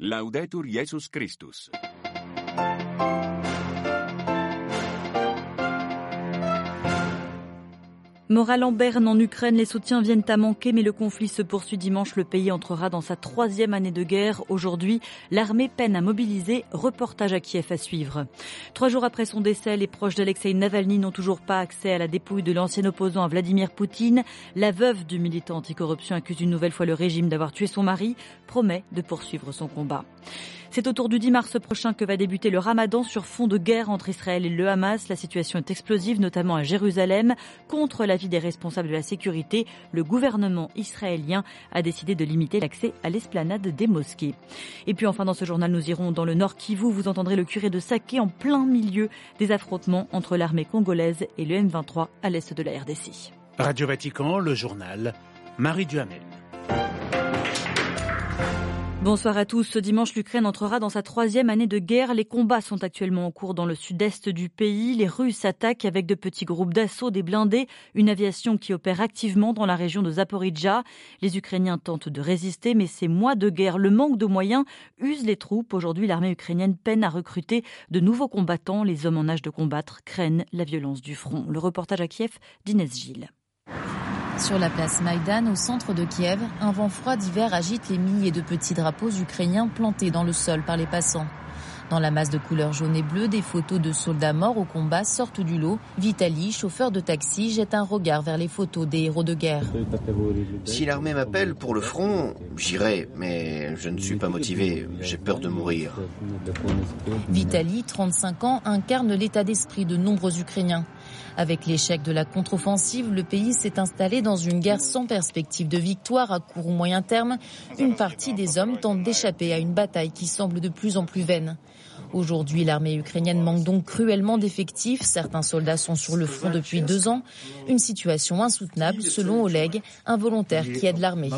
Laudetur Jesus Christus. Moral en berne en Ukraine, les soutiens viennent à manquer, mais le conflit se poursuit dimanche. Le pays entrera dans sa troisième année de guerre. Aujourd'hui, l'armée peine à mobiliser. Reportage à Kiev à suivre. Trois jours après son décès, les proches d'Alexei Navalny n'ont toujours pas accès à la dépouille de l'ancien opposant à Vladimir Poutine. La veuve du militant anticorruption accuse une nouvelle fois le régime d'avoir tué son mari, promet de poursuivre son combat. C'est autour du 10 mars prochain que va débuter le ramadan sur fond de guerre entre Israël et le Hamas. La situation est explosive, notamment à Jérusalem. Contre l'avis des responsables de la sécurité, le gouvernement israélien a décidé de limiter l'accès à l'esplanade des mosquées. Et puis enfin, dans ce journal, nous irons dans le nord Kivu. Vous entendrez le curé de Saké en plein milieu des affrontements entre l'armée congolaise et le M23 à l'est de la RDC. Radio Vatican, le journal, Marie Duhamel. Bonsoir à tous. Ce dimanche, l'Ukraine entrera dans sa troisième année de guerre. Les combats sont actuellement en cours dans le sud-est du pays. Les Russes attaquent avec de petits groupes d'assaut des blindés, une aviation qui opère activement dans la région de Zaporizhia. Les Ukrainiens tentent de résister, mais ces mois de guerre, le manque de moyens use les troupes. Aujourd'hui, l'armée ukrainienne peine à recruter de nouveaux combattants. Les hommes en âge de combattre craignent la violence du front. Le reportage à Kiev d'Inès Gilles. Sur la place Maïdan, au centre de Kiev, un vent froid d'hiver agite les milliers de petits drapeaux ukrainiens plantés dans le sol par les passants. Dans la masse de couleurs jaune et bleu, des photos de soldats morts au combat sortent du lot. Vitali, chauffeur de taxi, jette un regard vers les photos des héros de guerre. Si l'armée m'appelle pour le front, j'irai, mais je ne suis pas motivé, j'ai peur de mourir. Vitali, 35 ans, incarne l'état d'esprit de nombreux Ukrainiens. Avec l'échec de la contre-offensive, le pays s'est installé dans une guerre sans perspective de victoire à court ou moyen terme. Une partie des hommes tente d'échapper à une bataille qui semble de plus en plus vaine. Aujourd'hui, l'armée ukrainienne manque donc cruellement d'effectifs. Certains soldats sont sur le front depuis deux ans. Une situation insoutenable, selon Oleg, un volontaire qui aide l'armée.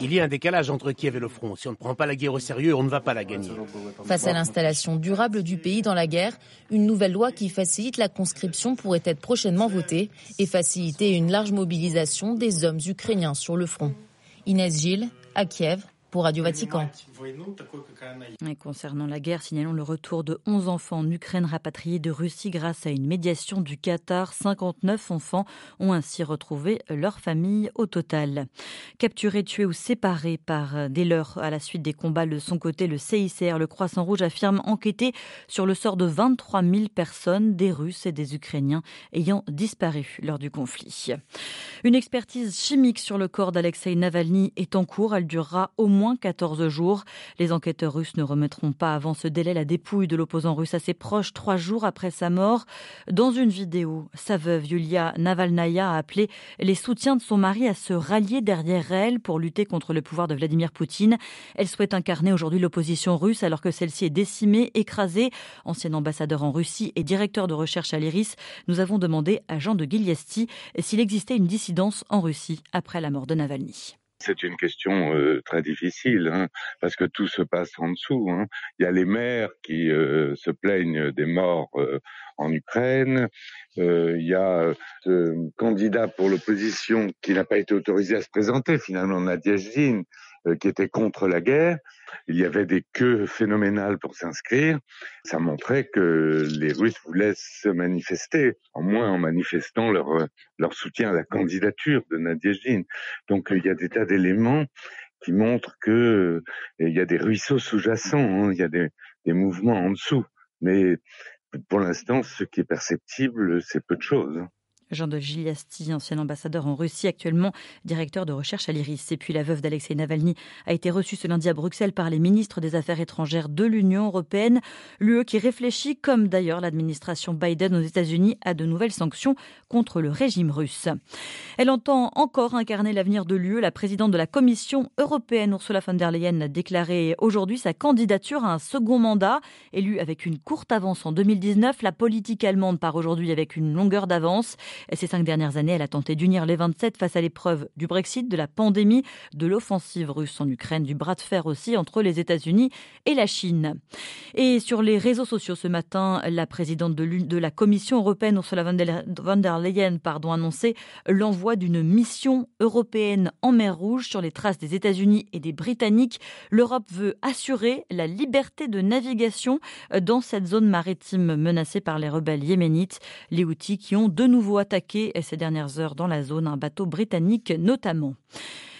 Il y a un décalage entre Kiev et le front. Si on ne prend pas la guerre au sérieux, on ne va pas la gagner. Face à l'installation durable du pays dans la guerre, une nouvelle loi qui facilite la conscription pourrait être prochainement votée et faciliter une large mobilisation des hommes ukrainiens sur le front. Inès Gilles, à Kiev, pour Radio Vatican. Et concernant la guerre, signalons le retour de 11 enfants en Ukraine rapatriés de Russie grâce à une médiation du Qatar. 59 enfants ont ainsi retrouvé leur famille au total. Capturés, tués ou séparés par des leurs à la suite des combats de son côté, le CICR, le Croissant Rouge, affirme enquêter sur le sort de 23 000 personnes, des Russes et des Ukrainiens ayant disparu lors du conflit. Une expertise chimique sur le corps d'Alexei Navalny est en cours. Elle durera au moins 14 jours. Les enquêteurs russes ne remettront pas avant ce délai la dépouille de l'opposant russe à ses proches trois jours après sa mort. Dans une vidéo, sa veuve Yulia Navalnaya a appelé les soutiens de son mari à se rallier derrière elle pour lutter contre le pouvoir de Vladimir Poutine. Elle souhaite incarner aujourd'hui l'opposition russe alors que celle-ci est décimée, écrasée. Ancien ambassadeur en Russie et directeur de recherche à l'IRIS, nous avons demandé à Jean de Guiliesti s'il existait une dissidence en Russie après la mort de Navalny. C'est une question euh, très difficile hein, parce que tout se passe en dessous. Hein. Il y a les maires qui euh, se plaignent des morts euh, en Ukraine. il y a ce candidat pour l'opposition qui n'a pas été autorisé à se présenter finalement, Nadia qui était contre la guerre. Il y avait des queues phénoménales pour s'inscrire. Ça montrait que les Russes voulaient se manifester, au moins en manifestant leur, leur soutien à la candidature de Nadezhd. Donc il y a des tas d'éléments qui montrent que il y a des ruisseaux sous-jacents, hein. il y a des, des mouvements en dessous. Mais pour l'instant, ce qui est perceptible, c'est peu de choses. Jean de Giliasti, ancien ambassadeur en Russie, actuellement directeur de recherche à l'IRIS. Et puis la veuve d'Alexei Navalny a été reçue ce lundi à Bruxelles par les ministres des Affaires étrangères de l'Union européenne. L'UE qui réfléchit, comme d'ailleurs l'administration Biden aux États-Unis, à de nouvelles sanctions contre le régime russe. Elle entend encore incarner l'avenir de l'UE. La présidente de la Commission européenne, Ursula von der Leyen, a déclaré aujourd'hui sa candidature à un second mandat. Élue avec une courte avance en 2019, la politique allemande part aujourd'hui avec une longueur d'avance. Ces cinq dernières années, elle a tenté d'unir les 27 face à l'épreuve du Brexit, de la pandémie, de l'offensive russe en Ukraine, du bras de fer aussi entre les États-Unis et la Chine. Et sur les réseaux sociaux ce matin, la présidente de, la Commission européenne, Ursula von der Leyen, pardon, annoncé l'envoi d'une mission européenne en mer Rouge sur les traces des États-Unis et des Britanniques. L'Europe veut assurer la liberté de navigation dans cette zone maritime menacée par les rebelles yéménites, les outils qui ont de nouveau attaqué ces dernières heures dans la zone un bateau britannique notamment.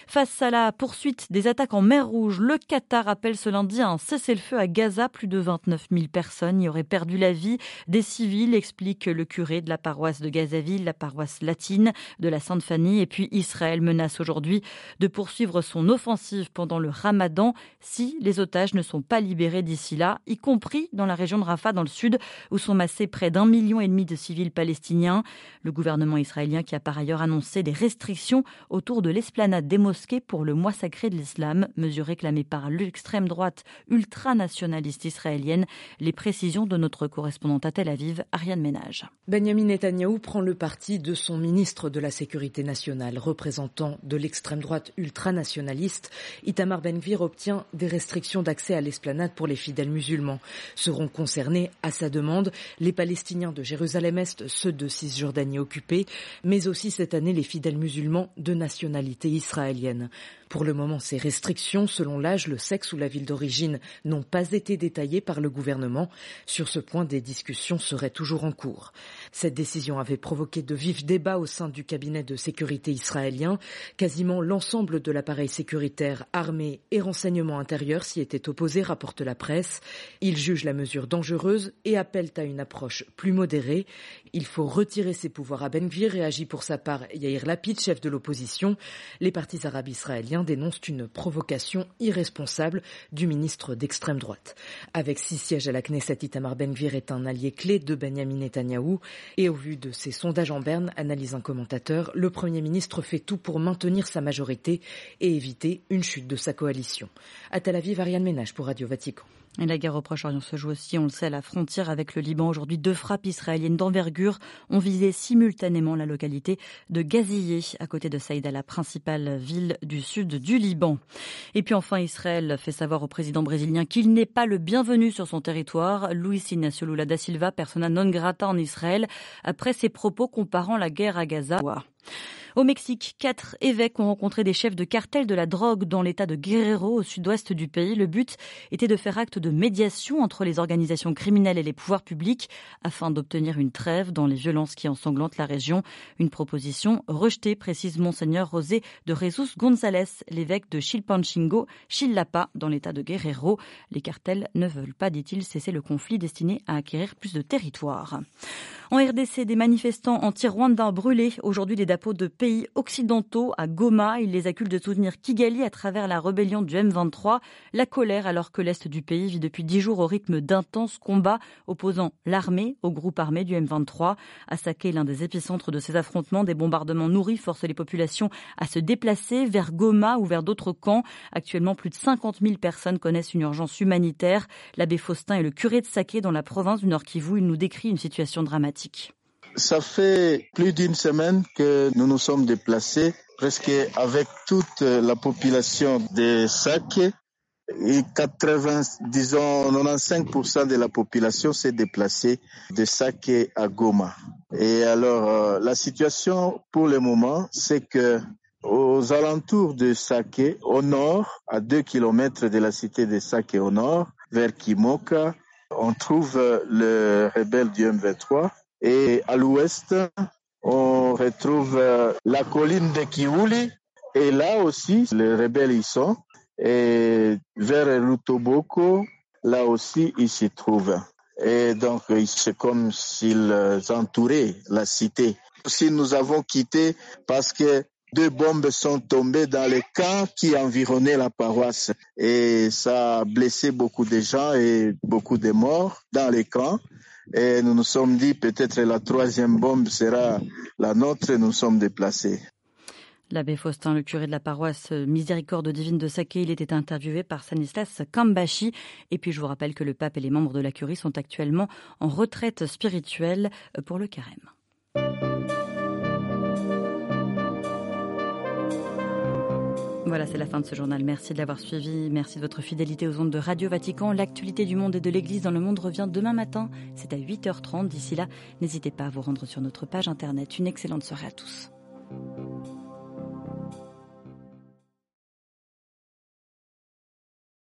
Face à la poursuite des attaques en mer Rouge, le Qatar appelle ce lundi à un cessez-le-feu à Gaza. Plus de 29 000 personnes y auraient perdu la vie. Des civils, explique le curé de la paroisse de Gazaville, la paroisse latine de la Sainte-Fanny. Et puis Israël menace aujourd'hui de poursuivre son offensive pendant le ramadan si les otages ne sont pas libérés d'ici là, y compris dans la région de Rafah, dans le sud, où sont massés près d'un million et demi de civils palestiniens. Le gouvernement israélien qui a par ailleurs annoncé des restrictions autour de l'esplanade des pour le mois sacré de l'islam, mesure réclamée par l'extrême droite ultranationaliste israélienne. Les précisions de notre correspondante à Tel Aviv, Ariane Ménage. Benjamin Netanyahou prend le parti de son ministre de la Sécurité nationale, représentant de l'extrême droite ultranationaliste. Itamar Ben-Gvir obtient des restrictions d'accès à l'esplanade pour les fidèles musulmans. Seront concernés, à sa demande, les Palestiniens de Jérusalem-Est, ceux de Cisjordanie occupée, mais aussi cette année les fidèles musulmans de nationalité israélienne. italienne. Pour le moment, ces restrictions, selon l'âge, le sexe ou la ville d'origine, n'ont pas été détaillées par le gouvernement. Sur ce point, des discussions seraient toujours en cours. Cette décision avait provoqué de vifs débats au sein du cabinet de sécurité israélien. Quasiment l'ensemble de l'appareil sécuritaire, armé et renseignement intérieur s'y était opposé, rapporte la presse. Ils jugent la mesure dangereuse et appellent à une approche plus modérée. Il faut retirer ses pouvoirs à Ben Gvir, réagit pour sa part Yair Lapid, chef de l'opposition. Les partis arabes israéliens dénoncent une provocation irresponsable du ministre d'extrême droite. Avec six sièges à la Knesset, Itamar Ben Gvir est un allié clé de Benjamin Netanyahou. Et au vu de ces sondages en berne, analyse un commentateur, le Premier ministre fait tout pour maintenir sa majorité et éviter une chute de sa coalition. À Tel Aviv, Ariane Ménage pour Radio Vatican. La guerre au Proche-Orient se joue aussi, on le sait, à la frontière avec le Liban. Aujourd'hui, deux frappes israéliennes d'envergure ont visé simultanément la localité de Gazillé, à côté de Saïda, la principale ville du sud du Liban. Et puis enfin, Israël fait savoir au président brésilien qu'il n'est pas le bienvenu sur son territoire. Luis Inácio da Silva, persona non grata en Israël, après ses propos comparant la guerre à Gaza. Au Mexique, quatre évêques ont rencontré des chefs de cartel de la drogue dans l'état de Guerrero, au sud-ouest du pays. Le but était de faire acte de médiation entre les organisations criminelles et les pouvoirs publics afin d'obtenir une trêve dans les violences qui ensanglantent la région. Une proposition rejetée, précise Monseigneur José de Jesus González, l'évêque de Chilpanchingo, Chillapa, dans l'état de Guerrero. Les cartels ne veulent pas, dit-il, cesser le conflit destiné à acquérir plus de territoire. En RDC, des manifestants anti-Rwanda brûlés aujourd'hui des de pays occidentaux à Goma. Ils les accusent de soutenir Kigali à travers la rébellion du M23. La colère alors que l'Est du pays vit depuis dix jours au rythme d'intenses combats opposant l'armée au groupe armé du M23. À Saké, l'un des épicentres de ces affrontements, des bombardements nourris forcent les populations à se déplacer vers Goma ou vers d'autres camps. Actuellement, plus de 50 000 personnes connaissent une urgence humanitaire. L'abbé Faustin est le curé de Saké dans la province du Nord Kivu. Il nous décrit une situation dramatique. Ça fait plus d'une semaine que nous nous sommes déplacés, presque avec toute la population de Sake. Et 80, disons 95% de la population s'est déplacée de Sake à Goma. Et alors, euh, la situation pour le moment, c'est que aux alentours de Sake, au nord, à 2 kilomètres de la cité de Sake au nord, vers Kimoka, on trouve le rebelle du M23 et à l'ouest, on retrouve euh, la colline de Kiwuli. Et là aussi, les rebelles y sont. Et vers Rutoboko, là aussi, ils s'y trouvent. Et donc, c'est comme s'ils entouraient la cité. Si nous avons quitté parce que deux bombes sont tombées dans les camps qui environnaient la paroisse. Et ça a blessé beaucoup de gens et beaucoup de morts dans les camps. Et nous nous sommes dit peut-être la troisième bombe sera la nôtre et nous sommes déplacés. L'abbé Faustin, le curé de la paroisse Miséricorde divine de Saké, il était interviewé par Stanislas Kambashi. Et puis je vous rappelle que le pape et les membres de la curie sont actuellement en retraite spirituelle pour le carême. Voilà, c'est la fin de ce journal. Merci de l'avoir suivi. Merci de votre fidélité aux ondes de Radio Vatican. L'actualité du monde et de l'Église dans le monde revient demain matin. C'est à 8h30. D'ici là, n'hésitez pas à vous rendre sur notre page internet. Une excellente soirée à tous.